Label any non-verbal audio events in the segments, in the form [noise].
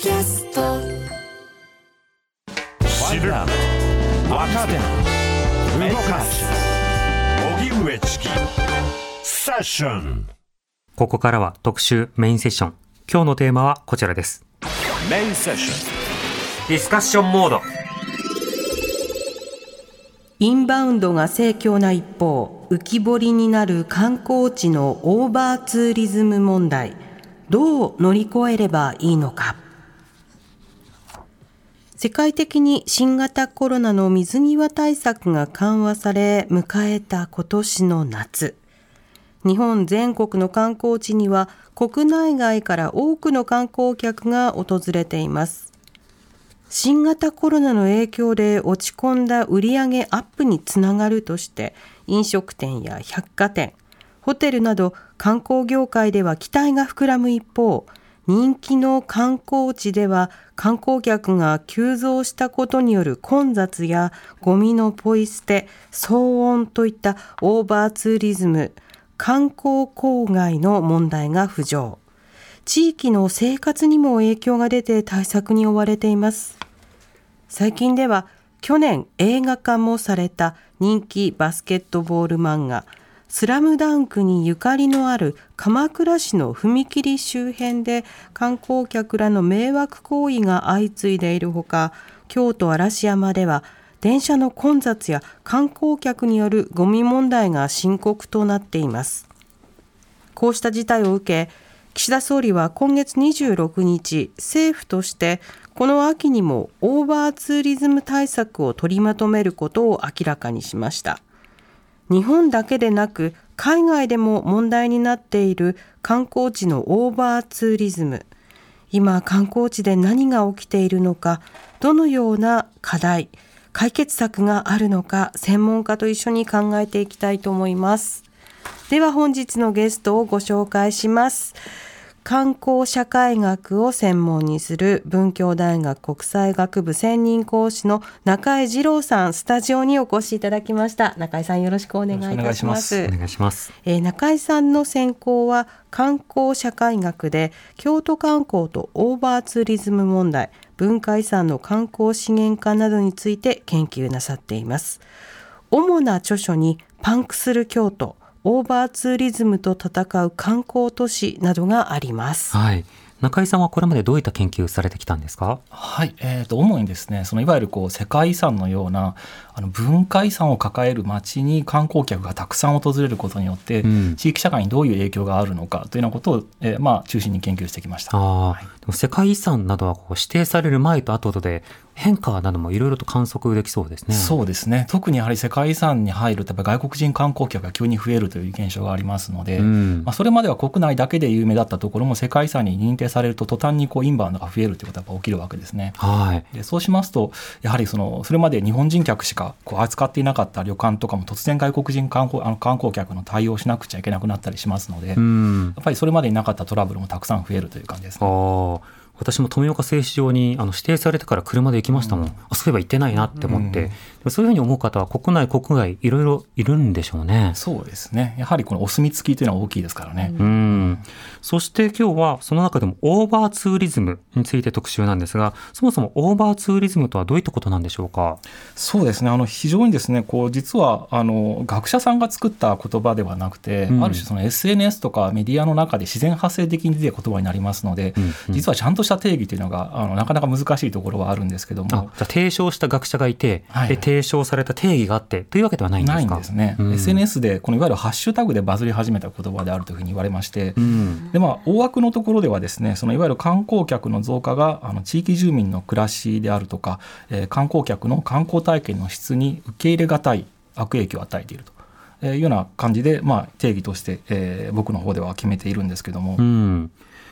キャスト知る若手動かす荻上チキセッションここからは特集メインセッション。今日のテーマはこちらです。メインセッションディスカッションモード。インバウンドが盛況な一方、浮き彫りになる観光地のオーバーツーリズム問題、どう乗り越えればいいのか。世界的に新型コロナの水際対策が緩和され、迎えた今年の夏。日本全国の観光地には国内外から多くの観光客が訪れています。新型コロナの影響で落ち込んだ売上アップにつながるとして飲食店や百貨店ホテルなど観光業界では期待が膨らむ一方人気の観光地では観光客が急増したことによる混雑やゴミのポイ捨て騒音といったオーバーツーリズム観光郊外の問題が浮上。地域の生活にも影響が出て対策に追われています。最近では去年映画化もされた人気バスケットボール漫画スラムダンクにゆかりのある鎌倉市の踏切周辺で観光客らの迷惑行為が相次いでいるほか京都嵐山では電車の混雑や観光客によるゴミ問題が深刻となっています。こうした事態を受け岸田総理は今月26日政府としてこの秋にもオーバーツーリズム対策を取りまとめることを明らかにしました。日本だけでなく海外でも問題になっている観光地のオーバーツーリズム。今観光地で何が起きているのかどのような課題解決策があるのか専門家と一緒に考えていきたいと思います。では本日のゲストをご紹介します。観光社会学を専門にする文教大学国際学部専任講師の中井二郎さんスタジオにお越しいただきました。中井さんよろしくお願いいたします。お願いします。えー中井さんの専攻は観光社会学で京都観光とオーバーツーリズム問題文化遺産の観光資源化などについて研究なさっています。主な著書にパンクする京都オーバーツーリズムと戦う観光都市などがあります。はい。中井さんはこれまでどういった研究されてきたんですか？はい、えー、と主にですねそのいわゆるこう世界遺産のようなあの文化遺産を抱える町に観光客がたくさん訪れることによって、うん。地域社会にどういう影響があるのかというようなことを、えーまあ、中心に研究してきました。ああ、でも世界遺産などはこう指定される前と後で変化などもいろいろと観測できそうですね。そうですね特にやはり世界遺産に入るとやっぱり外国人観光客が急に増えるという現象がありますので、うんまあ、それまでは国内だけで有名だったところも世界遺産に認定されると途端にこうインバウンドが増えるということが起きるわけですね。はい。でそうしますとやはりそのそれまで日本人客しかこう扱っていなかった旅館とかも突然外国人観光あの観光客の対応をしなくちゃいけなくなったりしますので、やうん。っぱりそれまでになかったトラブルもたくさん増えるという感じですあね。あ。私も富岡製糸場にあの指定されてから車で行きましたもん、うん。あそういえば行ってないなって思って、うんそういうふうに思う方は国内国外いろいろいるんでしょうね。そうですね。やはりこのお墨付きというのは大きいですからね。うん、そして今日はその中でもオーバーツーリズムについて特集なんですがそもそもオーバーツーリズムとはどういったことなんでしょうか？そうですね。あの非常にですねこう実はあの学者さんが作った言葉ではなくて、うん。ある種その SNS とかメディアの中で自然発生的に出て言葉になりますので、うんうん。実はちゃんとした定義というのがあのなかなか難しいところはあるんですけども。あじゃあ提唱した学者がいて、はい。で提唱された定義があってというわけではないんですか？ないんですね、うん。SNS でこのいわゆるハッシュタグでバズり始めた言葉であるというふうに言われまして、うん。でまあ、大枠のところではですねそのいわゆる観光客の増加があの地域住民の暮らしであるとか、えー観光客の観光体験の質に受け入れがたい悪影響を与えていると。えーいうような感じで、まあ、定義として、えー僕の方では決めているんですけども、うん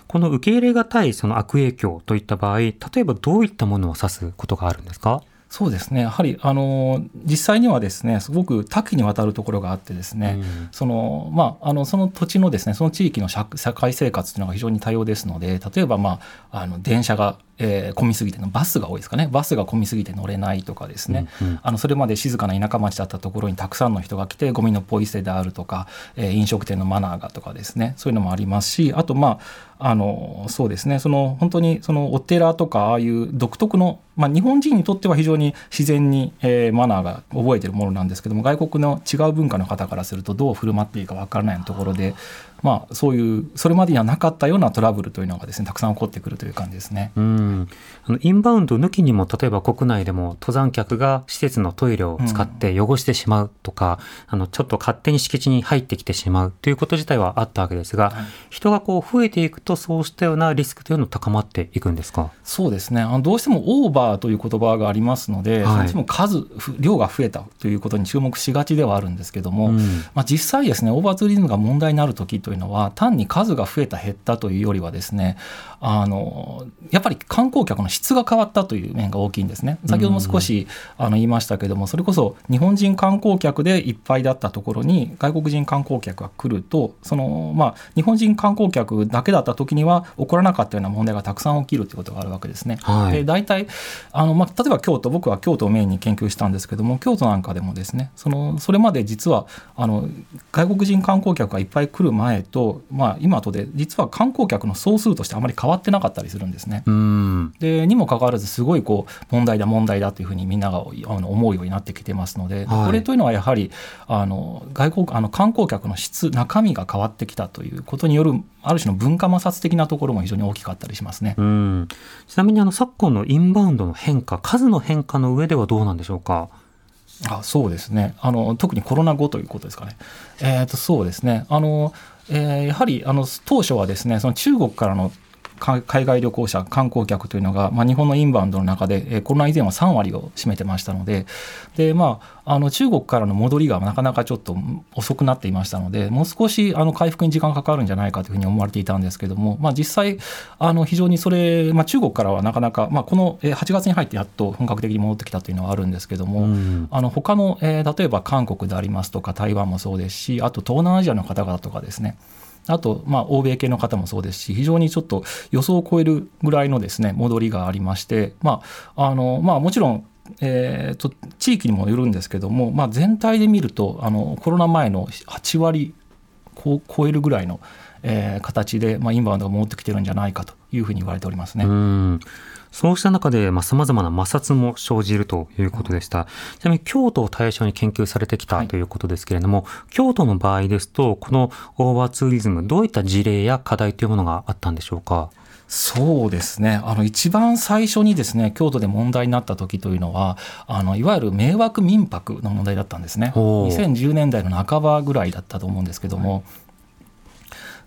この受け入れがたいその悪影響といった場合例えばどういったものを指すことがあるんですか？そうですね。やはりあの実際にはですねすごく多岐にわたるところがあってですね、うん。そのまあ、あのその土地のですねその地域の社社会生活というのが非常に多様ですので例えば、まあ、あの電車がえー、混みすぎてのバスが多いですかね。バスが混みすぎて乗れないとかですね、うんうん、あのそれまで静かな田舎町だったところにたくさんの人が来てゴミのポイ捨てであるとか、えー、飲食店のマナーがとかですね。そういうのもありますしあとまああのそうですね。その本当にそのお寺とかああいう独特の、まあ、日本人にとっては非常に自然に、えー、マナーが覚えてるものなんですけども外国の違う文化の方からするとどう振る舞っていいか分からないところでまあ、そういうそれまでにはなかったようなトラブルというのがですねたくさん起こってくるという感じですね。うん。あのインバウンド抜きにも例えば国内でも登山客が施設のトイレを使って汚してしまうとか、うん、あのちょっと勝手に敷地に入ってきてしまうということ自体はあったわけですが、はい、人がこう増えていくとそうしたようなリスクというの高まっていくんですか？そうですね。あのどうしてもオーバーという言葉がありますので、はい、そも数量が増えたということに注目しがちではあるんですけども、うん、まあ、実際ですねオーバーツーリズムが問題になる時というのは単に数が増えた減ったというよりはですねあのやっぱり観光客の質が変わったという面が大きいんですね。先ほども少しあの言いましたけどもそれこそ日本人観光客でいっぱいだったところに外国人観光客が来るとその、まあ、日本人観光客だけだった時には起こらなかったような問題がたくさん起きるということがあるわけですね。はい、で大体あの、まあ、例えば京都僕は京都をメインに研究したんですけども京都なんかでもですねそのそれまで実はあの外国人観光客がいっぱい来る前と、まあ、今とで実は観光客の総数としてあまり変わってなかったりするんですね。でにもかかわらずすごいこう問題だ問題だというふうにみんながあの思うようになってきてますので、はい、これというのはやはりあの外国あの観光客の質中身が変わってきたということによるある種の文化摩擦的なところも非常に大きかったりしますね。ちなみにあの昨今のインバウンドの変化数の変化の上ではどうなんでしょうか？あそうですねあの特にコロナ後ということですかね。えーと、そうですねあの、えー、やはりあの当初はですねその中国からの海外旅行者、観光客というのが、まあ、日本のインバウンドの中で、えー、コロナ以前は3割を占めてましたので、でまあ、あの中国からの戻りがなかなかちょっと遅くなっていましたので、もう少しあの回復に時間かかるんじゃないかというふうに思われていたんですけれども、まあ、実際、あの非常にそれ、まあ、中国からはなかなか、まあ、この8月に入ってやっと本格的に戻ってきたというのはあるんですけれども、うん、あの他の、えー、例えば韓国でありますとか、台湾もそうですし、あと東南アジアの方々とかですね、あと、まあ、欧米系の方もそうですし、非常にちょっと予想を超えるぐらいのですね、戻りがありまして、まあ、あの、まあ、もちろん、えーと、地域にもよるんですけども、まあ、全体で見るとあのコロナ前の8割を超えるぐらいの、えー、形で、まあ、インバウンドが戻ってきてるんじゃないかというふうに言われておりますね。そうした中で、まあ、様々な摩擦も生じるということでした。ちなみに、京都を対象に研究されてきたということですけれども、はい、京都の場合ですと、このオーバーツーリズム、どういった事例や課題というものがあったんでしょうか？そうですね。あの一番最初にですね京都で問題になった時というのはあのいわゆる迷惑民泊の問題だったんですね。2010年代の半ばぐらいだったと思うんですけども、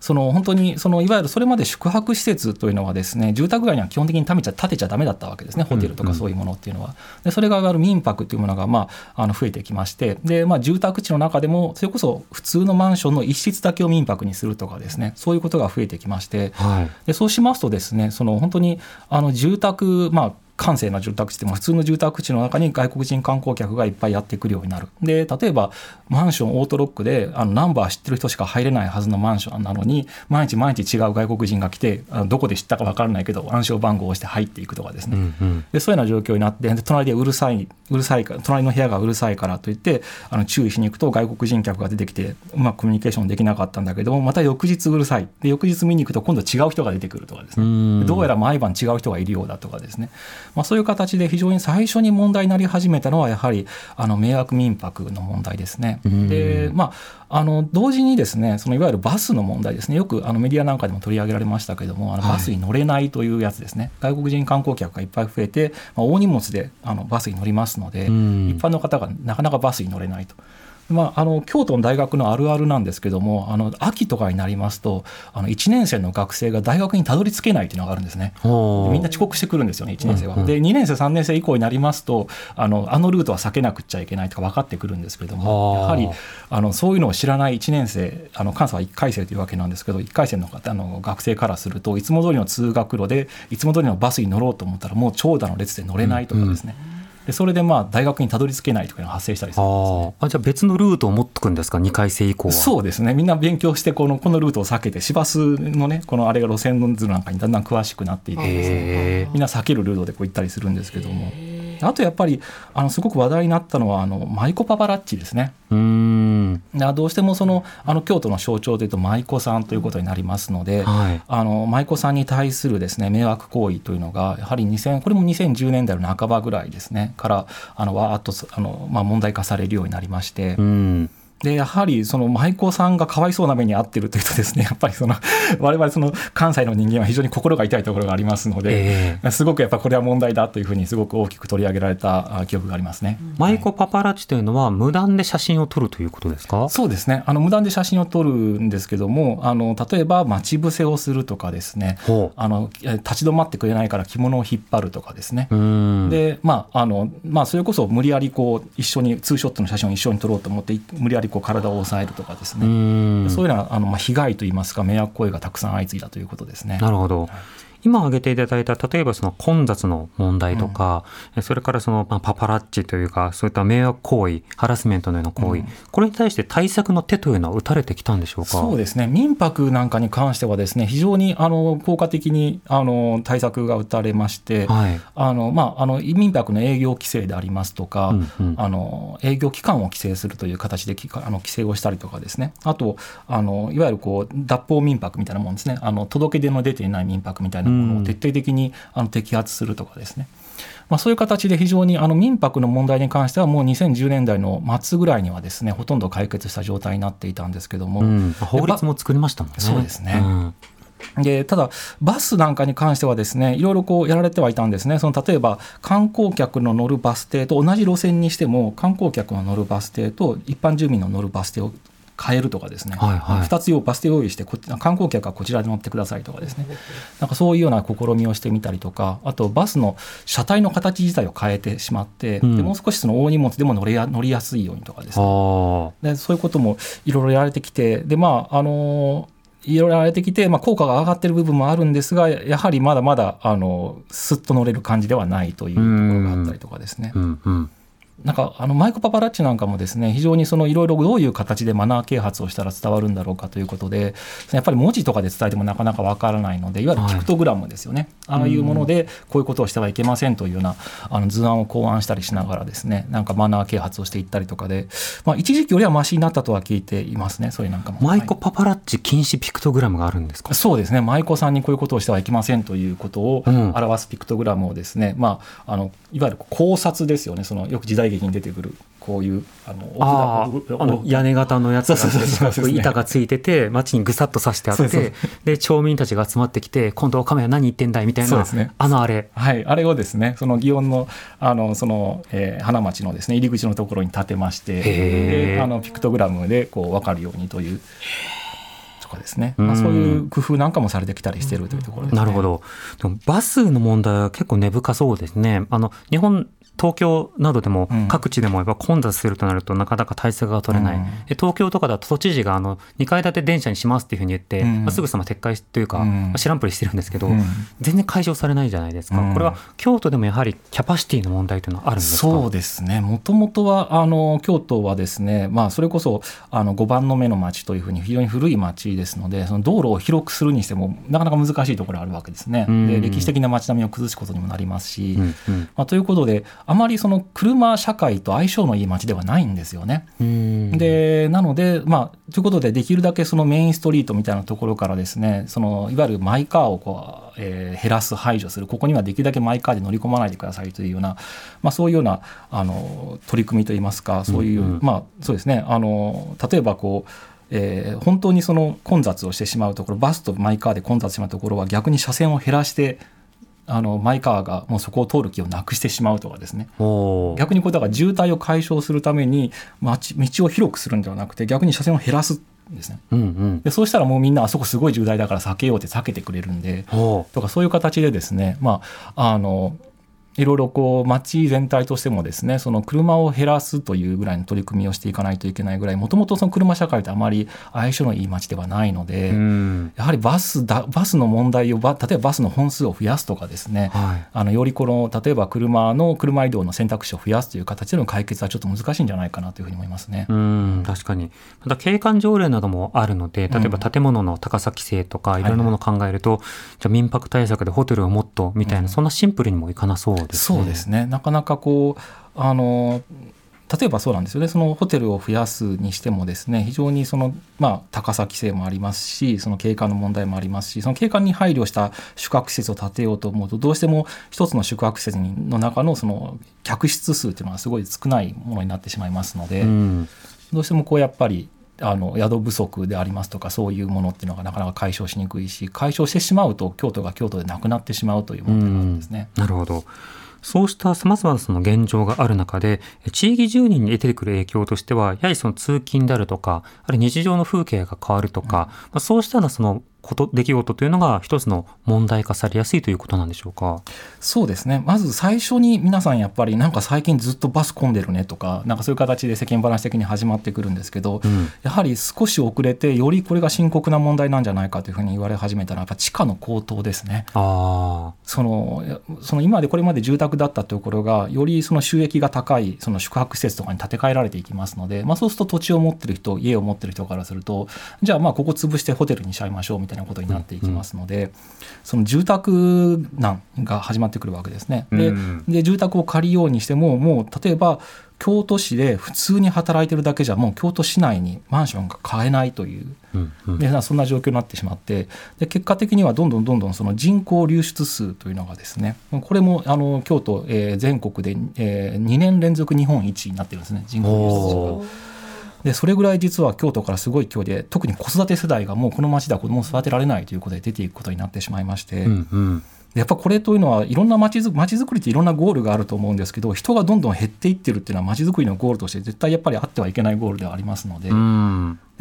その本当にそのいわゆるそれまで宿泊施設というのはですね住宅街には基本的に建てちゃ建てちゃだめだったわけですね。ホテルとかそういうものっていうのは。でそれがいわゆる民泊というものがまああの増えてきまして。で、まあ、住宅地の中でもそれこそ普通のマンションの一室だけを民泊にするとかですね。そういうことが増えてきまして、はい、でそうしますとですねその本当にあの住宅まあ閑静な住宅地でも普通の住宅地の中に外国人観光客がいっぱいやってくるようになる。で例えばマンションオートロックであのナンバー知ってる人しか入れないはずのマンションなのに毎日毎日違う外国人が来てあのどこで知ったか分からないけど暗証番号を押して入っていくとかですね、うんうん、でそういうような状況になってで隣でうるさいうるさいから隣の部屋がうるさいからといってあの注意しに行くと外国人客が出てきてうまくコミュニケーションできなかったんだけどもまた翌日うるさい。で翌日見に行くと今度違う人が出てくるとかですね。どうやら毎晩違う人がいるようだとかですね、まあ、そういう形で非常に最初に問題になり始めたのはやはりあの迷惑民泊の問題ですね。でまああの同時にですねそのいわゆるバスの問題ですね。よくあのメディアなんかでも取り上げられましたけれどもあのバスに乗れないというやつですね、はい、外国人観光客がいっぱい増えて、まあ、大荷物であのバスに乗りますので、一般の方がなかなかバスに乗れないと。まあ、あの京都の大学のあるあるなんですけどもあの秋とかになりますとあの1年生の学生が大学にたどり着けないというのがあるんですね。みんな遅刻してくるんですよね1年生は。うん。うん、で2年生3年生以降になりますとあのあのルートは避けなくちゃいけないとか分かってくるんですけどもやはりあのそういうのを知らない1年生あの関西は1回生というわけなんですけど1回生の方の学生からするといつも通りの通学路でいつも通りのバスに乗ろうと思ったらもう長蛇の列で乗れないとかですね。うんうんでそれでまあ大学にたどり着けないとかいうのが発生したりするんですね。ああじゃあ別のルートを持っとくんですか？2回生以降は。そうですね。みんな勉強してこのこのルートを避けて市バスのねこのあれが路線図なんかにだんだん詳しくなっていってですね。へみんな避けるルートでこう行ったりするんですけどもあとやっぱりあのすごく話題になったのはあのマイコパパラッチですね。うーんでどうしてもそのあの京都の象徴でいうと舞妓さんということになりますので、はいあの舞妓さんに対するですね迷惑行為というのがやはり2000これも2010年代の半ばぐらいですねからあのわーっとあの、まあ、問題化されるようになりまして。うんでやはりその舞妓さんがかわいそうな目に遭ってるというとですね [laughs] やっぱりその我々その関西の人間は非常に心が痛いところがありますので、えすごくやっぱこれは問題だというふうにすごく大きく取り上げられたあ記憶がありますね。マイコパパラッチというのは無断で写真を撮るということですか？そうですね。あの無断で写真を撮るんですけどもあの例えば待ち伏せをするとかですね。ほあのえ立ち止まってくれないから着物を引っ張るとかですね、でまああのまあ、それこそ無理やりこう一緒にツーショットの写真を一緒に撮ろうと思ってい無理やりこう体を押さえるとかですうね、そういうようなあの、まあ、被害といいますか迷惑行為がたくさん相次いだということですね。なるほど。今挙げていただいた例えばその混雑の問題とか、それからそのまあパパラッチというかそういった迷惑行為ハラスメントのような行為、うん。これに対して対策の手というのは打たれてきたんでしょうか？そうですね。民泊なんかに関してはですね非常にあの効果的にあの対策が打たれまして、はい。あのまあ、あの民泊の営業規制でありますとか、うんうん。あの営業期間を規制するという形できあの規制をしたりとかですね。あとあのいわゆるこう脱法民泊みたいなもんですね。あの届け出の出ていない民泊みたいなものを徹底的にあの摘発するとかですね、まあ、そういう形で非常にあの民泊の問題に関してはもう2010年代の末ぐらいにはですねほとんど解決した状態になっていたんですけども、うん、法律も作りましたもんね。そうですね。ん。でただ、バスなんかに関してはですねいろいろこうやられてはいたんですね、その例えば観光客の乗るバス停と同じ路線にしても、観光客の乗るバス停と一般住民の乗るバス停を変えるとかですね、はいはい。2つ用バス停用意してこ観光客はこちらで乗ってくださいとかですね。なんかそういうような試みをしてみたりとかあとバスの車体の形自体を変えてしまって、うん。でもう少しその大荷物でも乗れや乗りやすいようにとかですね。あでそういうこともいろいろやられてきてでまああのいろいろやられてきて、まあ、効果が上がってる部分もあるんですがやはりまだまだあのすっと乗れる感じではないというところがあったりとかですね。あ、うんうん。なんかあのマイコパパラッチなんかもですね非常にそのいろいろどういう形でマナー啓発をしたら伝わるんだろうかということでやっぱり文字とかで伝えてもなかなかわからないのでいわゆるピクトグラムですよね、ああいうものでこういうことをしてはいけませんというようなあの図案を考案したりしながらですねなんかマナー啓発をしていったりとかで、まあ、一時期よりはマシになったとは聞いていますねそういうなんかも。マイコはいパパラッチ禁止ピクトグラムがあるんですか？そうですね。舞妓さんにこういうことをしてはいけませんということをうん。表すピクトグラムをですね、まあ、あのいわゆる考察ですよね。そのよく時代劇に出てくるこういうあのあああの屋根型のやつが板がついてて街にぐさっと刺してあってで町民たちが集まってきて今度おカメラ何言ってんだいみたいな、そうですね。あのあれ。はい、あれをですねその祇園のあのその、えー花町のですね入り口のところに立てましてあのピクトグラムでこう分かるようにというとかですね、まあ、うんそういう工夫なんかもされてきたりしているというところですね。なるほど。バスの問題は結構根深そうですね。あの日本東京などでもうん。各地でもやっぱ混雑するとなるとなかなか対策が取れない、うん。で東京とかだと都知事があの2階建て電車にしますっていうふうに言って、うん。まあすぐさま撤回というか、うん。まあ知らんぷりしてるんですけど、うん。全然解消されないじゃないですか、うん。これは京都でもやはりキャパシティの問題というのはあるんですか？そうですね。もともとはあの京都はですね、まあ、それこそあの5番の目の町というふうに非常に古い町ですのでその道路を広くするにしてもなかなか難しいところがあるわけですね。うん。で歴史的な町並みを崩すことにもなりますし、まあ、ということであまりその車社会と相性のいい町ではないんですよね。うん。でなので、まあ、ということでできるだけそのメインストリートみたいなところからですねそのいわゆるマイカーをこう、えー減らす排除する。ここにはできるだけマイカーで乗り込まないでくださいというような、まあ、そういうようなあの取り組みといいますかそういう、うんうんまあそうですね。あの例えばこうえー本当にその混雑をしてしまうところバスとマイカーで混雑してしまうところは逆に車線を減らしてあのマイカーがもうそこを通る気をなくしてしまうとかですね。逆にこうだから渋滞を解消するために街道を広くするんではなくて逆に車線を減らすんですね。うんうん。でそうしたらもうみんなあそこすごい渋滞だから避けようって避けてくれるんでとかそういう形でですねまああのいろいろこう街全体としてもですねその車を減らすというぐらいの取り組みをしていかないといけないぐらいもともとその車社会ってあまり相性のいい街ではないので、やはりバスだバスの問題を例えばバスの本数を増やすとかですね、はい、あのよりこの例えば車の車移動の選択肢を増やすという形での解決はちょっと難しいんじゃないかなというふうに思いますね。うん。確かに。また景観条例などもあるので例えば建物の高さ規制とかい。ろんなものを考えると、はい、じゃ民泊対策でホテルをもっとみたいな、うん、そんなシンプルにもいかなそう。そうですね。なかなかこうあの例えばそうなんですよね。そのホテルを増やすにしてもですね非常にその、まあ、高さ規制もありますしその景観の問題もありますしその景観に配慮した宿泊施設を建てようと思うとどうしても一つの宿泊施設の中のその客室数っていうのはすごい少ないものになってしまいますので、うん、どうしてもこうやっぱりあの宿不足でありますとかそういうものっていうのがなかなか解消しにくいし解消してしまうと京都が京都でなくなってしまうという問題があるんですね。なるほど。そうした様々なその現状がある中で、地域住人に出てくる影響としては、やはりその通勤であるとか、あるいは日常の風景が変わるとか、うん、まあ、そうしたそのこと出来事というのが一つの問題化されやすいということなんでしょうか？そうですね。まず最初に皆さんやっぱりなんか最近ずっとバス混んでるねとかなんかそういう形で世間話的に始まってくるんですけど、うん、やはり少し遅れてよりこれが深刻な問題なんじゃないかというふうに言われ始めたらやっぱ地価の高騰ですね。あそのその今までこれまで住宅だったところがよりその収益が高いその宿泊施設とかに建て替えられていきますので、まあ、そうすると土地を持ってる人家を持ってる人からするとじゃあまあここ潰してホテルにしちゃいましょうみたいなことになっていきますので、うん、その住宅難が始まってくるわけですね。でで住宅を借りようにしてももう例えば京都市で普通に働いてるだけじゃもう京都市内にマンションが買えないという、でそんな状況になってしまってで結果的にはどんどんどんどんその人口流出数というのがですねこれもあの京都、えー、全国で、えー、2年連続日本一になってるんですね人口流出数が。でそれぐらい実は京都からすごい勢いで特に子育て世代がもうこの町では子供を育てられないということで出ていくことになってしまいまして、うんうん、やっぱこれというのはいろんな町づ町づくりっていろんなゴールがあると思うんですけど人がどんどん減っていってるっていうのは町づくりのゴールとして絶対やっぱりあってはいけないゴールではありますので。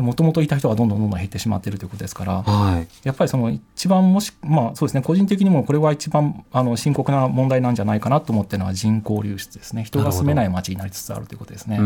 もともといた人がどんどんどんどん減ってしまっているということですから、はい、やっぱりその一番もしまあそうですね個人的にもこれは一番あの深刻な問題なんじゃないかなと思ってるのは人口流出ですね。人が住めない町になりつつあるということですね。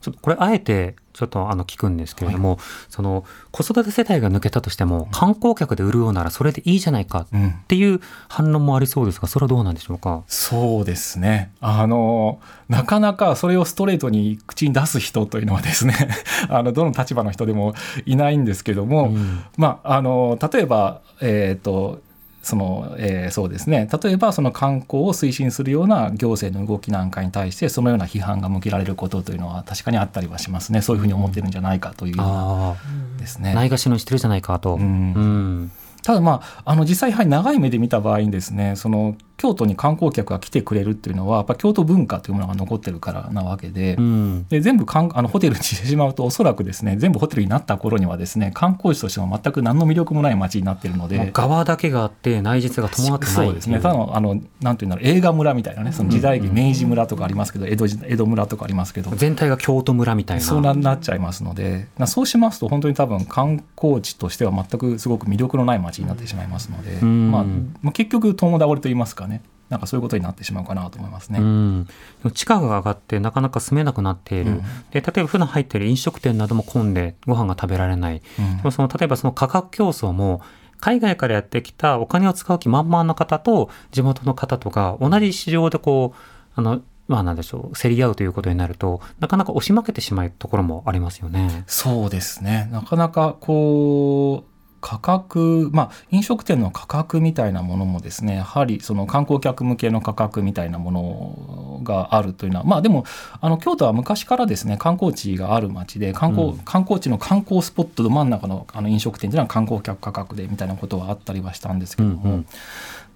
ちょっとこれあえてちょっとあの聞くんですけれども、はい、その子育て世帯が抜けたとしても、観光客で潤うならそれでいいじゃないかっていう反論もありそうですが、それはどうなんでしょうか？そうですね。あのなかなかそれをストレートに口に出す人というのはですね、[laughs] あのどの立場の人でもいないんですけども、うん、まああの例えばえっ、ー、とその、えー、そうですね。例えばその観光を推進するような行政の動きなんかに対してそのような批判が向けられることというのは確かにあったりはしますね。そういうふうに思ってるんじゃないかというようなですね。ないがしろにしてるじゃないかと。うん、うん。ただまあ、あの実際やはり長い目で見た場合にですねその京都に観光客が来てくれるっていうのはやっぱ京都文化というものが残ってるからなわけでうん、で全部かん [laughs] あのホテルにしてしまうとおそらくですね全部ホテルになった頃にはですね観光地としても全く何の魅力もない街になってるので側だけがあって内実が伴ってないそうですね。ただのあのなんていうんだろう映画村みたいなねその時代劇、明治村とかありますけど江戸江戸村とかありますけど全体が京都村みたいな。そうなっちゃいますのでそうしますと本当に多分観光地としては全くすごく魅力のない街になってしまいますので、まあ、まあ、結局共倒れと言いますかねなんかそういうことになってしまうかなと思いますね。うん、地価が上がってなかなか住めなくなっている、うん、で例えば普段入っている飲食店なども混んでご飯が食べられない、うん、でもその例えばその価格競争も海外からやってきたお金を使う気満々の方と地元の方とか同じ市場でこうあのまあなんでしょう競り合うということになるとなかなか押し負けてしまうところもありますよね。そうですね。なかなかこう価格、まあ、飲食店の価格みたいなものもですねやはりその観光客向けの価格みたいなものがあるというのはまあでもあの京都は昔からですね観光地がある町で観光うん、観光地の観光スポットの真ん中のあの飲食店というのは観光客価格でみたいなことはあったりはしたんですけども、うんうん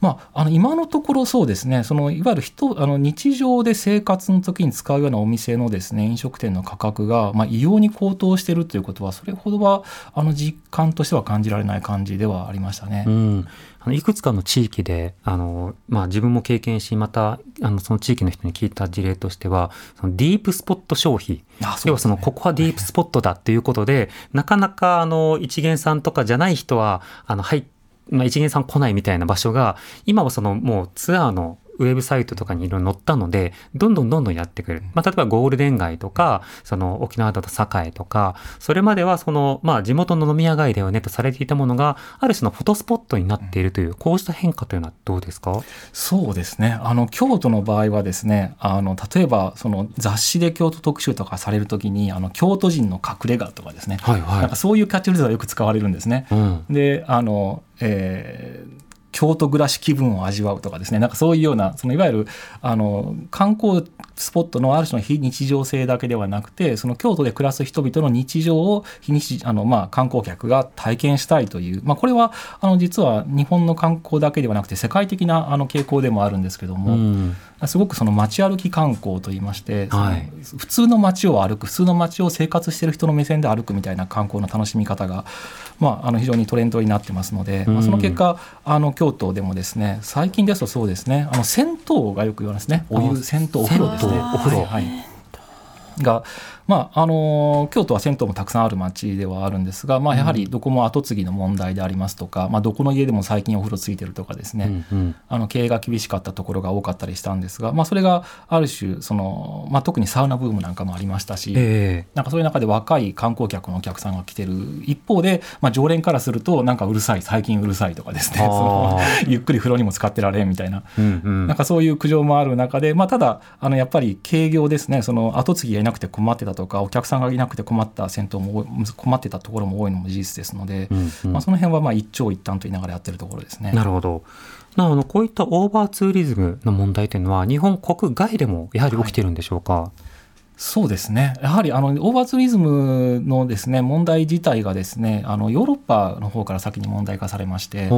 まあ、あの今のところそうですね。そのいわゆる人あの日常で生活の時に使うようなお店のですね飲食店の価格が、まあ、異様に高騰しているということはそれほどはあの実感としては感じられない感じではありましたね。うん。あのいくつかの地域であの、まあ、自分も経験しまたあのその地域の人に聞いた事例としてはそのディープスポット消費、ね、要はそのここはディープスポットだっていうことで、なかなかあの一元さんとかじゃない人はあの入ってまあ、一元さん来ないみたいな場所が、今はそのもうツアーのウェブサイトとかにいろいろ載ったので、どんどんどんどんやってくる。まあ、例えばゴールデン街とか、その沖縄だと栄とか、それまではその、まあ、地元の飲み屋街だよねとされていたものが、ある種のフォトスポットになっているという、こうした変化というのはどうですか？そうですね。あの、京都の場合はですね、あの、例えば、その雑誌で京都特集とかされるときに、あの、京都人の隠れ家とかですね、はいはいなんかそういうキャッチフレーズがよく使われるんですね。うん。であの、えー京都暮らし気分を味わうとかですね。なんかそういうようなそのいわゆるあの観光スポットのある種の非日常性だけではなくてその京都で暮らす人々の日常を非日あの、まあ、観光客が体験したいという、まあ、これはあの実は日本の観光だけではなくて世界的なあの傾向でもあるんですけども、うん。すごくその街歩き観光といいまして、はい。普通の街を歩く普通の街を生活している人の目線で歩くみたいな観光の楽しみ方が、まあ、あの非常にトレンドになってますので、まあ、その結果あの京都でもですね最近ですとそうですねあの銭湯がよく言われますね。お湯あ銭湯お風呂ですね。はい。が、まああの京都は銭湯もたくさんある町ではあるんですが、まあ、やはりどこも後継ぎの問題でありますとか、まあ、どこの家でも最近お風呂ついてるとかですね、うんうん。あの経営が厳しかったところが多かったりしたんですが、まあ、それがある種その、まあ、特にサウナブームなんかもありましたし、えなんかそういう中で若い観光客のお客さんが来てる一方で、まあ、常連からするとなんかうるさい最近うるさいとかですね。[laughs] ゆっくり風呂にも使ってられんみたいな。えうんうん。なんかそういう苦情もある中で、まあ、ただあのやっぱり経業ですね。その後継ぎがいなくて困ってたとかお客さんがいなくて困った銭湯も困ってたところも多いのも事実ですので、うんうんまあ、その辺はまあ一長一短と言いながらやってるところですね。なるほど。なあのこういったオーバーツーリズムの問題というのは日本国外でもやはり起きてるんでしょうか？そうですね。やはりあのオーバーツーリズムのですね問題自体がですねあのヨーロッパの方から先に問題化されまして。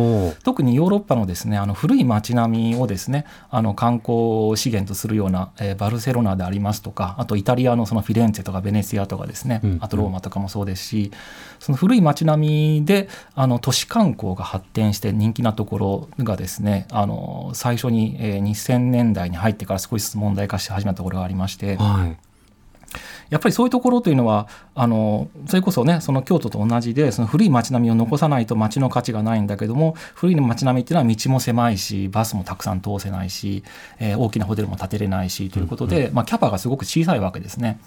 特にヨーロッパのですねあの古い街並みをですねあの観光資源とするような、えーバルセロナでありますとかあとイタリアのそのフィレンツェとかベネツィアとかですね、うんあとローマとかもそうですしその古い街並みであの都市観光が発展して人気なところがですねあの最初に、えー2000年代に入ってから少しずつ問題化し始めたところがありまして。はい。やっぱりそういうところというのはあのそれこそねその京都と同じでその古い街並みを残さないと街の価値がないんだけども古い街並みっていうのは道も狭いしバスもたくさん通せないし、えー大きなホテルも建てれないしということで、まあ、キャパがすごく小さいわけですね。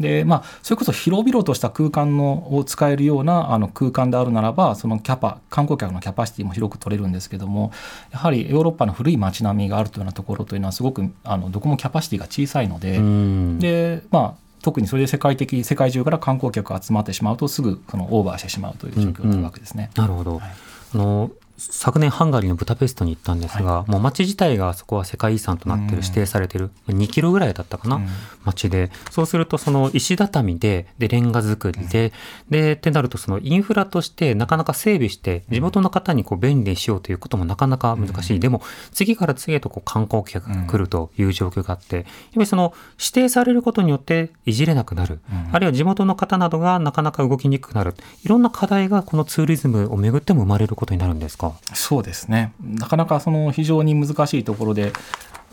でまあ、それこそ広々とした空間のを使えるようなあの空間であるならばそのキャパ観光客のキャパシティも広く取れるんですけどもやはりヨーロッパの古い街並みがあるというようなところというのはすごくあのどこもキャパシティが小さいので、うんでまあ特にそれで世界的世界中から観光客が集まってしまうとすぐそのオーバーしてしまうという状況になるわけですね。なるほど。はいあの昨年ハンガリーのブダペストに行ったんですが、もう街自体がそこは世界遺産となってる、うん。指定されてる2キロぐらいだったかな、うん。街で。そうするとその石畳ででレンガ造りで、でってなるとそのインフラとしてなかなか整備して地元の方にこう便利にしようということもなかなか難しい、でも次から次へとこう観光客が来るという状況があって、やっぱりその指定されることによっていじれなくなる、うん。あるいは地元の方などがなかなか動きにくくなる。いろんな課題がこのツーリズムをめぐっても生まれることになるんですか？そうですね。なかなかその非常に難しいところで、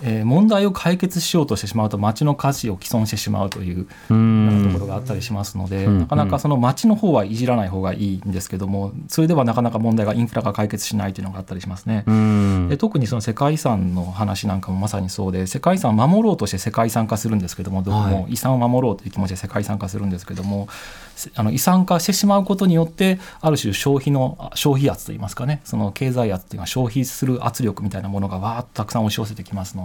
えー問題を解決しようとしてしまうと街の価値を毀損してしまうといううようなとんころがあったりしますので、うん。なかなかその街の方はいじらない方がいいんですけどもそれではなかなか問題がインフラが解決しないというのがあったりしますね。うん。で特にその世界遺産の話なんかもまさにそうで世界遺産を守ろうとして世界遺産化するんですけどもどこはも遺産を守ろうという気持ちで世界遺産化するんですけどもせあの遺産化してしまうことによってある種消費のあ消費圧といいますかねその経済圧というのは消費する圧力みたいなものがわーっとたくさん押し寄せてきますので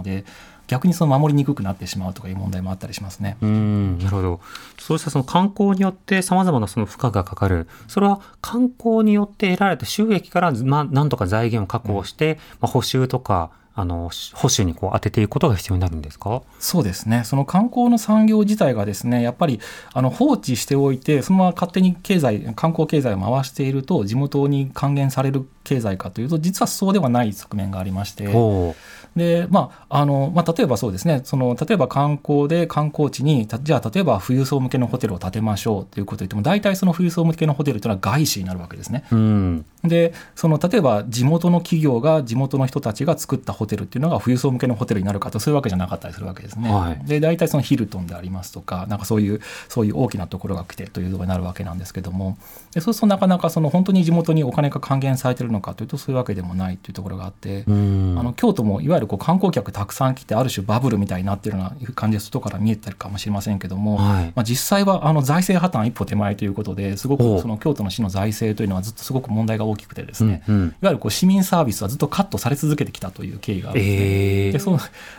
逆にその守りにくくなってしまうとかいう問題もあったりしますね。うんなるほど。そうしたその観光によってさまざまなその負荷がかかる。それは観光によって得られた収益から、まあ、なんとか財源を確保して、まあ、補修とかあの保守にこう当てていくことが必要になるんですか？そうですね、その観光の産業自体がですねやっぱりあの放置しておいて、そのまま勝手に経済観光経済を回していると、地元に還元される経済かというと、実はそうではない側面がありまして。でまああのまあ、例えばそうですねその例えば観光で観光地にたじゃあ例えば富裕層向けのホテルを建てましょうということを言っても大体その富裕層向けのホテルというのは外資になるわけですね。うんでその例えば地元の企業が地元の人たちが作ったホテルっていうのが富裕層向けのホテルになるかとそういうわけじゃなかったりするわけですね。はいで大体そのヒルトンでありますとかなんかそういうそういう大きなところが来てということになるわけなんですけどもでそうするとなかなかその本当に地元にお金が還元されてるのかというとそういうわけでもないというところがあって。うんあの京都もいわゆるこう観光客たくさん来てある種バブルみたいになってるような感じで外から見えてるかもしれませんけども、はいまあ、実際はあの財政破綻一歩手前ということですごおくその京都の市の財政というのはずっとすごく問題が大きくてですね、うんうんいわゆるこう市民サービスはずっとカットされ続けてきたという経緯があるんですね。ええでそう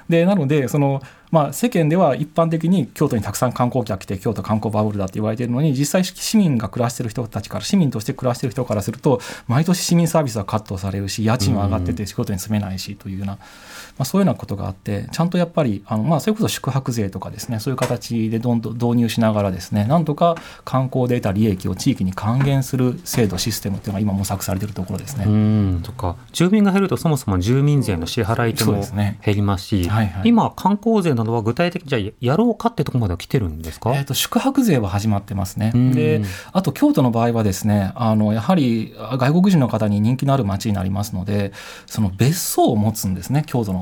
でなのでその、まあ、世間では一般的に京都にたくさん観光客来て京都観光バブルだって言われてるのに実際市民が暮らしてる人たちから市民として暮らしてる人からすると毎年市民サービスはカットされるし家賃は上がってて仕事に住めないしというような、まあ、そういうようなことがあってちゃんとやっぱりあの、まあ、それこそ宿泊税とかですねそういう形でどんどん導入しながらですねなんとか観光で得た利益を地域に還元する制度システムっていうのが今模索されているところですね。うん。とか。住民が減るとそもそも住民税の支払い手も減りますし、はいはい。今観光税などは具体的にじゃあやろうかってところまでは来てるんですか、えー、と宿泊税は始まってますね。うん。であと京都の場合はですねあのやはりあ外国人の方に人気のある街になりますのでその別荘を持つんですね京都の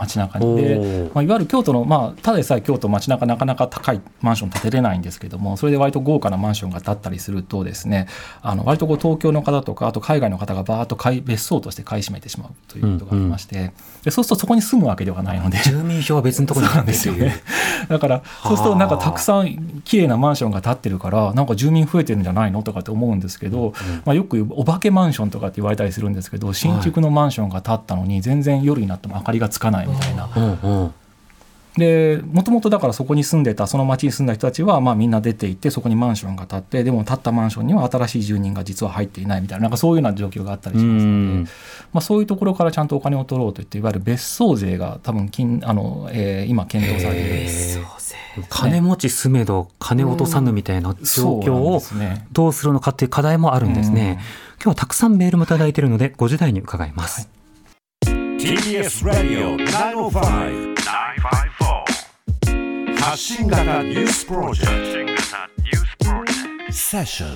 街中に。おでーまあ、いわゆる京都の、まあ、ただでさえ京都街中なかなか高いマンション建てれないんですけどもそれで割と豪華なマンションが建ったりするとですねあの割とこう東京の方とかあと海外の方がバーッと買い別荘として買い占めてしまうということがありまして、でそうするとそこに住むわけではないので。住民票は別のところにある [laughs] んですよね。だからそうするとなんかたくさん綺麗なマンションが建ってるからなんか住民増えてるんじゃないのとかって思うんですけど、まあ、よくお化けマンションとかって言われたりするんですけど新築のマンションが建ったのに全然夜になっても明かりがつかないみたいな。うんうんでもともとだからそこに住んでたその町に住んだ人たちはまあみんな出て行ってそこにマンションが建ってでも建ったマンションには新しい住人が実は入っていないみたいななんかそういうような状況があったりしますので。まあ、そういうところからちゃんとお金を取ろうといっていわゆる別荘税が多分金あの、えー今検討されているへー金持ち住めど金落とさぬみたいな状況をどうするのかっていう課題もあるんですね。今日はたくさんメールもいただいているので5時台に伺います。TBS ラディオ905 954発信型ニュースプロジェクトセッショ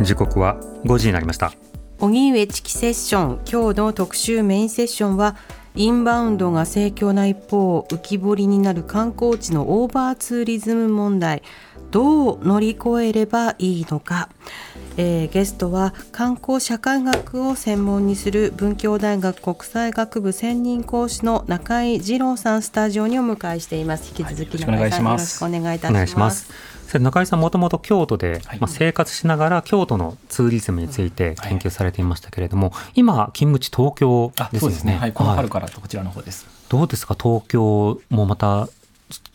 ン時刻は5時になりました。荻上チキセッション。今日の特集メインセッションはインバウンドが盛況な一方浮き彫りになる観光地のオーバーツーリズム問題。どう乗り越えればいいのか、えーゲストは観光社会学を専門にする文教大学国際学部専任講師の中井二郎さんスタジオにお迎えしています。引き続きはいよろしくお願い中井さんよろししますくお願いい。たしまします中井さんもともと京都で、はい。まあ、生活しながら京都のツーリズムについて研究されていましたけれども、今勤務地東京あですよね。そうですね、はい、この春はい。からこちらの方です。どうですか？東京もまた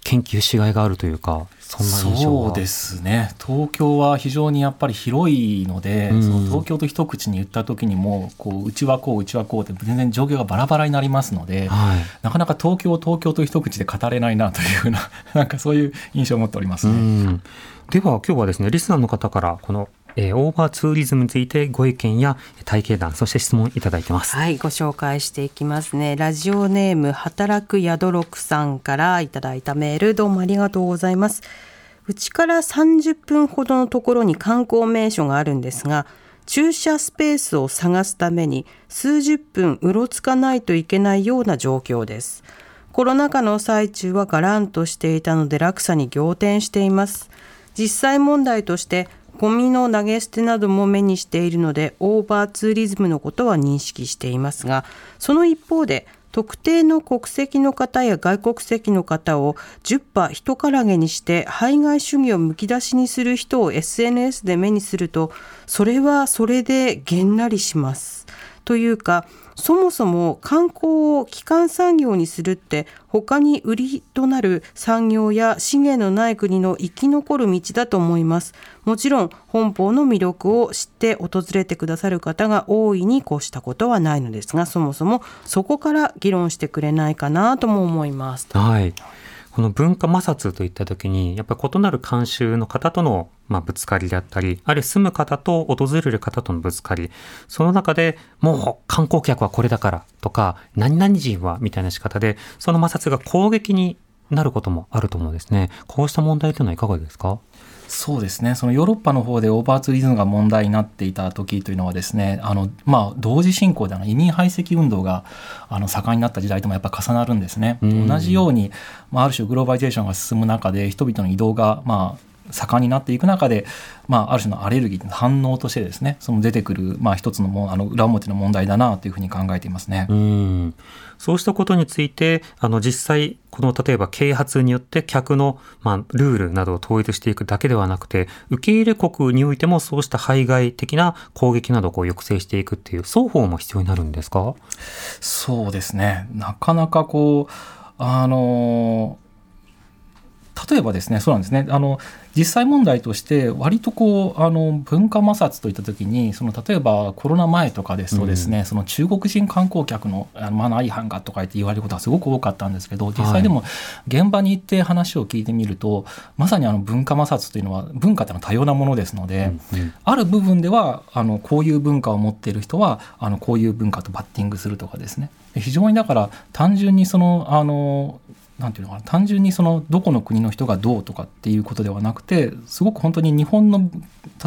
研究しがいがあるというかそんな印象は。そうですね。東京は非常にやっぱり広いので、うん。その東京と一口に言った時にもこううちはこううちはこうって全然状況がバラバラになりますので、はい。なかなか東京を東京と一口で語れないなというような [laughs] なんかそういう印象を持っておりますうね。ん。では今日はですねリスナーの方からこの、えーオーバーツーリズムについてご意見や体験談そして質問いただいてます。はい、ご紹介していきますね。ラジオネーム働く宿六さんからいただいたメール、どうもありがとうございます。うちから30分ほどのところに観光名所があるんですが、駐車スペースを探すために数十分うろつかないといけないような状況です。コロナ禍の最中はがらんとしていたので落差に仰天しています。実際問題としてゴミの投げ捨てなども目にしているのでオーバーツーリズムのことは認識していますがその一方で特定の国籍の方や外国籍の方を10羽人からげにして排外主義をむき出しにする人を SNS で目にするとそれはそれでげんなりします。というかそもそも観光を基幹産業にするって他に売りとなる産業や資源のない国の生き残る道だと思いますもちろん本邦の魅力を知って訪れてくださる方が大いに越したことはないのですがそもそもそこから議論してくれないかなとも思いますはい。この文化摩擦といった時に、やっぱり異なる慣習の方との、まあ、ぶつかりであったり、あるいは住む方と訪れる方とのぶつかり、その中でもう観光客はこれだからとか、何々人はみたいな仕方で、その摩擦が攻撃になることもあると思うんですね。こうした問題というのはいかがですか？そうですねそのヨーロッパの方でオーバーツーリズムが問題になっていた時というのはですねあの、まあ、同時進行であの移民排斥運動があの盛んになった時代ともやっぱ重なるんですね。同じように、まあ、ある種グローバリゼーションが進む中で人々の移動が、まあ、盛んになっていく中で、まあ、ある種のアレルギーの反応としてですねその出てくる、まあ、一つのもあの裏表の問題だなというふうに考えていますね。うんそうしたことについてあの実際この例えば啓発によって客の、ま、ルールなどを統一していくだけではなくて受け入れ国においてもそうした排外的な攻撃などをこう抑制していくっていう双方も必要になるんですか？そうですね。なかなかこうあの例えばですねそうなんですね。あの実際問題として割とこうあの文化摩擦といった時にその例えばコロナ前とかですとですね、うん、その中国人観光客のマナー違反がとか言って言われることがすごく多かったんですけど実際でも現場に行って話を聞いてみると、はい、まさにあの文化摩擦というのは文化というのは多様なものですので、うんうん、ある部分ではあのこういう文化を持っている人はあのこういう文化とバッティングするとかですね。非常にだから単純にそのあのなんていうのかな単純にそのどこの国の人がどうとかっていうことではなくてすごく本当に日本の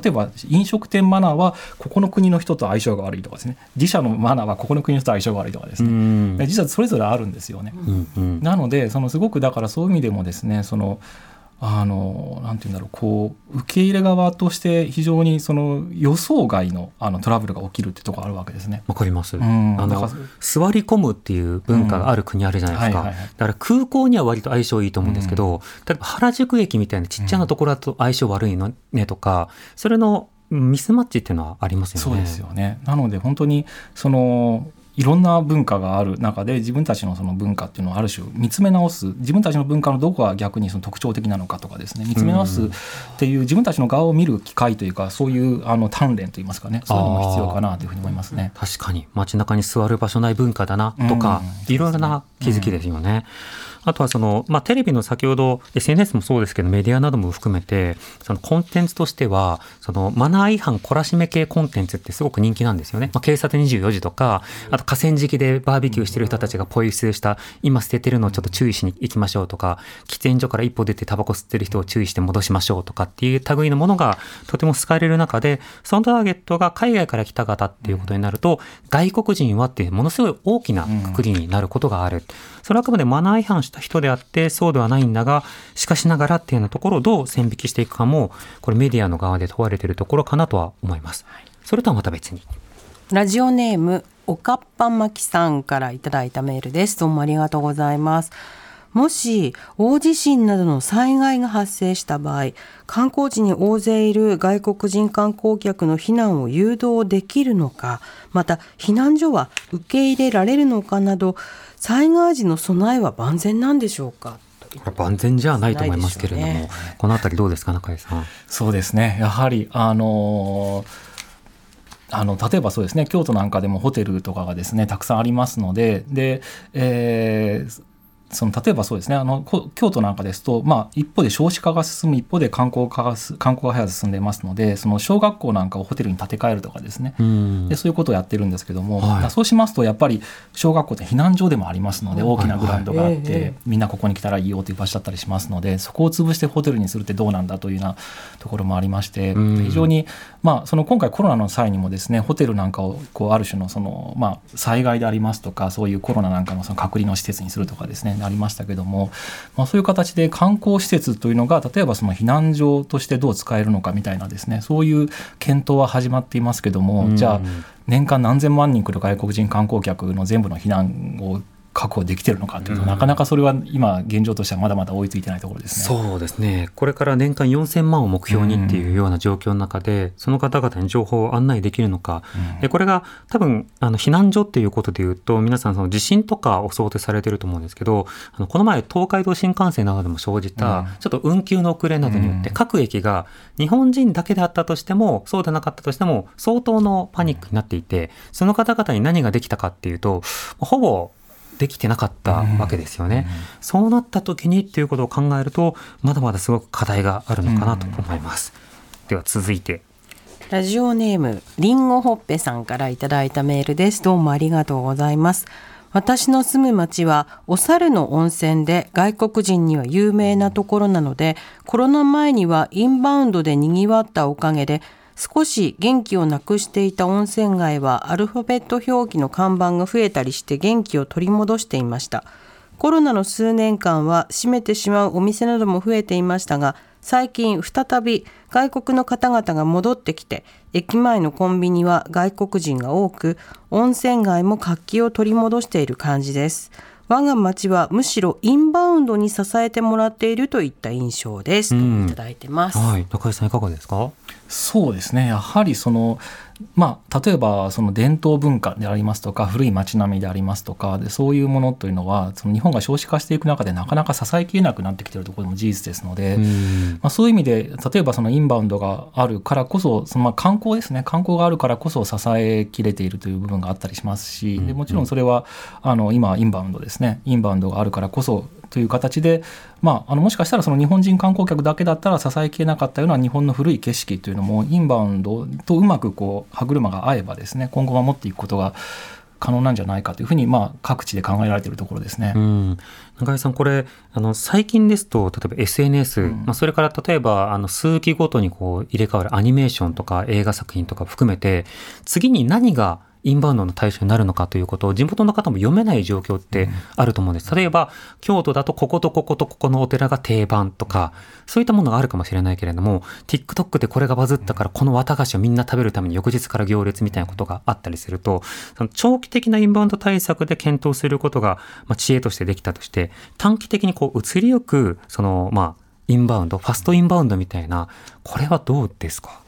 例えば飲食店マナーはここの国の人と相性が悪いとかですね。自社のマナーはここの国の人と相性が悪いとかですね。実はそれぞれあるんですよね。うんうん、なのでそのすごくだからそういう意味でもですねそのあのなんて言うんだろうこう受け入れ側として非常にその予想外のあのトラブルが起きるってところあるわけですね。わかります。うん、あの座り込むっていう文化がある国あるじゃないですか。だから空港には割と相性いいと思うんですけど、うん、例えば原宿駅みたいなちっちゃなところだと相性悪いのねとか、それのミスマッチっていうのはありますよね。そうですよね。なので本当にそのいろんな文化がある中で自分たちのその文化っていうのをある種見つめ直す自分たちの文化のどこが逆にその特徴的なのかとかですね見つめ直すっていう自分たちの側を見る機会というかそういうあの鍛錬といいますかねそういうのも必要かなというふうに思いますね。確かに。街中に座る場所ない文化だなとか、いろいろな気づきですよね。あとはその、まあ、テレビの先ほど SNS もそうですけどメディアなども含めてそのコンテンツとしてはそのマナー違反懲らしめ系コンテンツってすごく人気なんですよね。まあ、警察24時とかあと河川敷でバーベキューしてる人たちがポイ捨てした今捨ててるのをちょっと注意しに行きましょうとか喫煙所から一歩出てタバコ吸ってる人を注意して戻しましょうとかっていう類のものがとても好かれる中でそのターゲットが海外から来た方っていうことになると外国人はっていうものすごい大きなくくりになることがある。それはあくまでマナー違反した人であってそうではないんだがしかしながらっていうようなところをどう線引きしていくかもこれメディアの側で問われているところかなとは思います。それとはまた別にラジオネームおかっぱまきさんからいただいたメールです。どうもありがとうございます。もし大地震などの災害が発生した場合観光地に大勢いる外国人観光客の避難を誘導できるのかまた避難所は受け入れられるのかなど災害時の備えは万全なんでしょうか？万全じゃないと思いますけれども、ね、このあたりどうですか中井さん？そうですね。やはりあのあの例えばそうですね。京都なんかでもホテルとかがですねたくさんありますのでで、えー、その例えばそうですね。あの京都なんかですと、まあ、一方で少子化が進む一方で観光化が観光が早く進んでいますのでその小学校なんかをホテルに建て替えるとかですね。でそういうことをやってるんですけども、はい、そうしますとやっぱり小学校って避難所でもありますので大きなグラウンドがあって、はい。はい、みんなここに来たらいいよという場所だったりしますのでそこを潰してホテルにするってどうなんだというようなところもありまして非常に、まあ、その今回コロナの際にもですねホテルなんかをこうある種のその、まあ、災害でありますとかそういうコロナなんかのその隔離の施設にするとかですねありましたけども、まあ、そういう形で観光施設というのが例えばその避難所としてどう使えるのかみたいなですねそういう検討は始まっていますけども、じゃあ年間何千万人来る外国人観光客の全部の避難を確保できてるのかというと、なかなかそれは今現状としてはまだまだ追いついてないところですね。そうですね。これから年間4000万を目標にっていうような状況の中で、その方々に情報を案内できるのか。で、これが多分、あの、避難所っていうことで言うと、皆さんその地震とかを想定されてると思うんですけど、あの、この前東海道新幹線などでも生じた、ちょっと運休の遅れなどによって、各駅が日本人だけであったとしても、そうでなかったとしても、相当のパニックになっていて、その方々に何ができたかっていうと、ほぼできてなかったわけですよね。うん、そうなった時にっていうことを考えるとまだまだすごく課題があるのかなと思います。うん、では続いてラジオネームりんごほっぺさんからいただいたメールです。どうもありがとうございます。私の住む町はお猿の温泉で外国人には有名なところなのでコロナ前にはインバウンドで賑わったおかげで少し元気をなくしていた温泉街はアルファベット表記の看板が増えたりして元気を取り戻していました。コロナの数年間は閉めてしまうお店なども増えていましたが最近再び外国の方々が戻ってきて駅前のコンビニは外国人が多く温泉街も活気を取り戻している感じです。我が町はむしろインバウンドに支えてもらっているといった印象です、といただいてます、はい、中井さんいかがですか？そうですね。やはりそのまあ、例えばその伝統文化でありますとか古い町並みでありますとかでそういうものというのはその日本が少子化していく中でなかなか支えきれなくなってきているところも事実ですので、まあ、そういう意味で例えばそのインバウンドがあるからこそそのまあ観光ですね。観光があるからこそ支えきれているという部分があったりしますしでもちろんそれはあの今インバウンドですね。インバウンドがあるからこそという形で、まあ、あのもしかしたらその日本人観光客だけだったら支えきれなかったような日本の古い景色というのもインバウンドとうまくこう歯車が合えばですね今後守っていくことが可能なんじゃないかというふうに、まあ、各地で考えられているところですね。うん、中井さん、これあの最近ですと例えば SNS、うんまあ、それから例えばあの数期ごとにこう入れ替わるアニメーションとか映画作品とか含めて次に何がインバウンドの対象になるのかということを地元の方も読めない状況ってあると思うんです。例えば京都だとこことこことここのお寺が定番とかそういったものがあるかもしれないけれども TikTok でこれがバズったからこの綿菓子をみんな食べるために翌日から行列みたいなことがあったりするとその長期的なインバウンド対策で検討することが、まあ、知恵としてできたとして短期的にこう移りゆくそのまあインバウンドファストインバウンドみたいなこれはどうですか？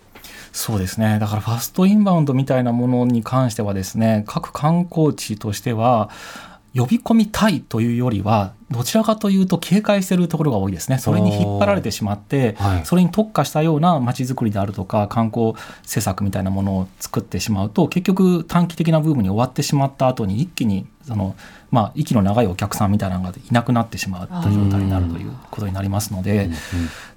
そうですね。だからファストインバウンドみたいなものに関してはですね各観光地としては呼び込みたいというよりはどちらかというと警戒しているところが多いですね。それに引っ張られてしまって、はい。それに特化したような街づくりであるとか観光施策みたいなものを作ってしまうと結局短期的なブームに終わってしまった後に一気にその、まあ、息の長いお客さんみたいなのがいなくなってしまった状態になるということになりますので。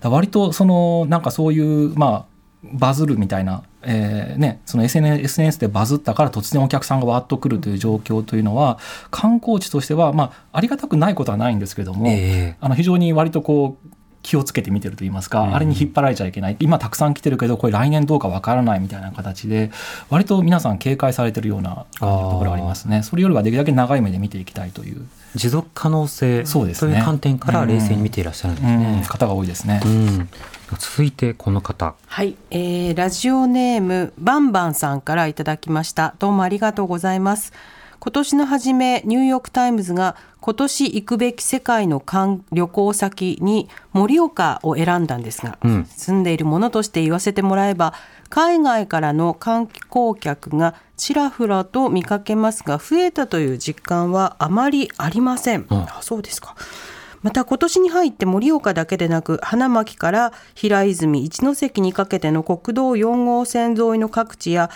割とそのなんかそういうまあバズるみたいな、えーね、その SNS, でバズったから突然お客さんがわっと来るという状況というのは観光地としては、まあ、ありがたくないことはないんですけれども、ええあの非常に割とこう気をつけて見てると言いますか、うん。あれに引っ張られちゃいけない。今たくさん来てるけどこれ来年どうかわからないみたいな形で割と皆さん警戒されてるようなところがありますね。それよりはできるだけ長い目で見ていきたいという、持続可能性そうですね。という観点から冷静に見ていらっしゃるんですうん。ね。方が多いですね。うん続いてこの方。はい、えーラジオネームバンバンさんからいただきました。どうもありがとうございます。今年の初めニューヨークタイムズが今年行くべき世界の観光旅行先に盛岡を選んだんですが、うん。住んでいるものとして言わせてもらえば海外からの観光客がちらほらと見かけますが増えたという実感はあまりありません、うん。あそうですかまた今年に入って盛岡だけでなく花巻から平泉一関にかけての国道4号線沿いの各地や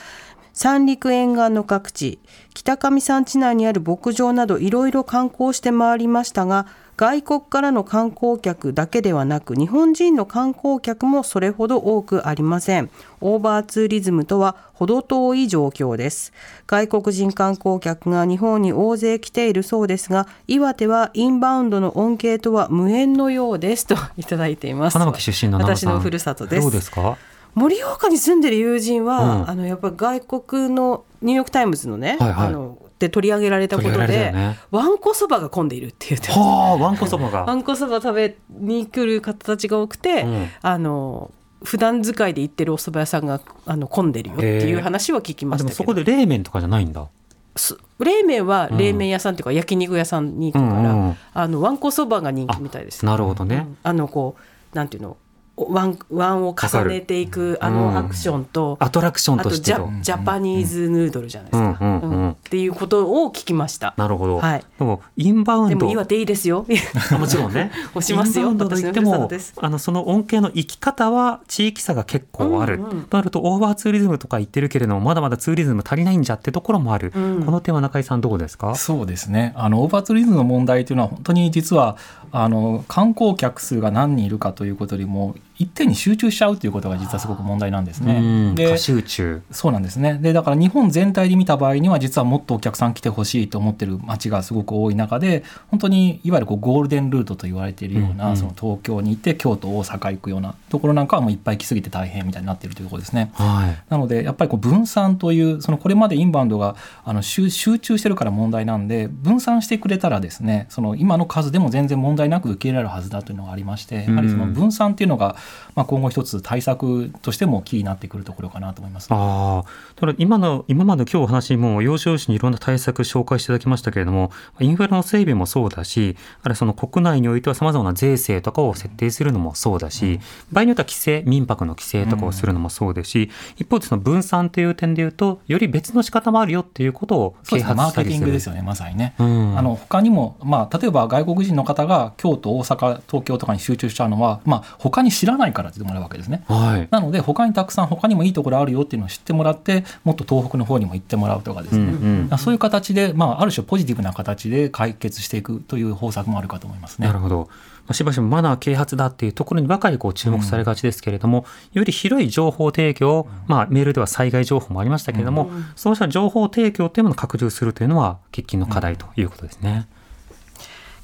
三陸沿岸の各地北上山地内にある牧場などいろいろ観光して回りましたが外国からの観光客だけではなく日本人の観光客もそれほど多くありません。オーバーツーリズムとは程遠い状況です。外国人観光客が日本に大勢来ているそうですが岩手はインバウンドの恩恵とは無縁のようです。[laughs] といただいています。花巻出身の私のふるさとです。どうですか？盛岡に住んでる友人は、うん。あのやっぱり外国のニューヨーク・タイムズのね、はいはい。あので取り上げられたことで、ね。わんこそばが混んでいるって言ってわんこそばわが。んこそば食べに来る方たちが多くて、うん。あの普段使いで行ってるお蕎麦屋さんがあの混んでるよっていう話は聞きまあしたけど。でもそこで冷麺とかじゃないんだ。す冷麺は冷麺屋さんっていうか焼肉屋さんに行くから、うんうんあのわんこそばが人気みたいですなるほどね。うん。あのこうなんていうのおワンワンを重ねていくあうん。のアクションと、アトラクションあとしてのャジャパニーズヌードルじゃないですか、うんうんうん。うん。っていうことを聞きました。なるほど。はい。でもインバウンド。でも岩手いいですよ。あもちろんね。[laughs] 押しますよ。インバウンドといってもあのその恩恵の生き方は地域差が結構ある、うんうん。となるとオーバーツーリズムとか言ってるけれどもまだまだツーリズム足りないんじゃってところもある、うん。この点は中井さんどうですか？そうですね。あのオーバーツーリズムの問題というのは本当に実はあの観光客数が何人いるかということよりも一点に集中しちゃうということが実はすごく問題なんですね。で過集中。そうなんですね。でだから日本全体で見た場合には実はもっとお客さん来てほしいと思ってる街がすごく多い中で本当にいわゆるこうゴールデンルートと言われているような、うん。うん、その東京に行って京都大阪行くようなところなんかはもういっぱい来すぎて大変みたいになっているというところですね。はい、なのでやっぱりこう分散というそのこれまでインバウンドがあの集中してるから問題なんで分散してくれたらですねその今の数でも全然問題なく受け入れられるはずだというのがありましてやはりその分散っていうのが、まあ、今後一つ対策としてもキーになってくるところかなと思います。あただ今の今まで今日お話も要所要所にいろんな対策紹介していただきましたけれどもインフラの整備もそうだしあるいはその国内においてはさまざまな税制とかを設定するのもそうだし、うん、場合によっては規制民泊の規制とかをするのもそうですし、うん、一方でその分散という点でいうとより別の仕方もあるよっていうことを啓発したりする、ね、マーケティングですよねまさにね。うん、あの他にも、まあ、例えば外国人の方が京都大阪東京とかに集中しちゃうのは、まあ、他に知らないからってもらうわけですね。はい、なので他にたくさん他にもいいところあるよっていうのを知ってもらってもっと東北の方にも行ってもらうとかですね、うんうん、そういう形で、まあ、ある種ポジティブな形で解決していくという方策もあるかと思いますね。なるほどしばしばマナー啓発だっていうところにばかりこう注目されがちですけれども、うん、より広い情報提供、まあ、メールでは災害情報もありましたけれども、うん、そうした情報提供というものを拡充するというのは喫緊の課題ということですね。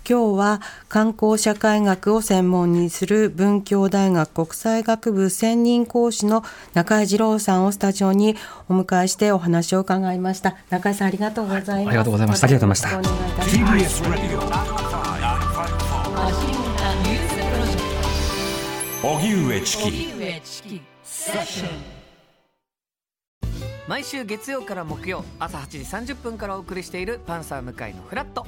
今日は観光社会学を専門にする文教大学国際学部専任講師の中井二郎さんをスタジオにお迎えしてお話を伺いました。中井さんありがとうございます、はい、ありがとうございました。ありがとうございました荻上チキ毎週月曜から木曜朝8時30分からお送りしている「パンサー向井のフラット」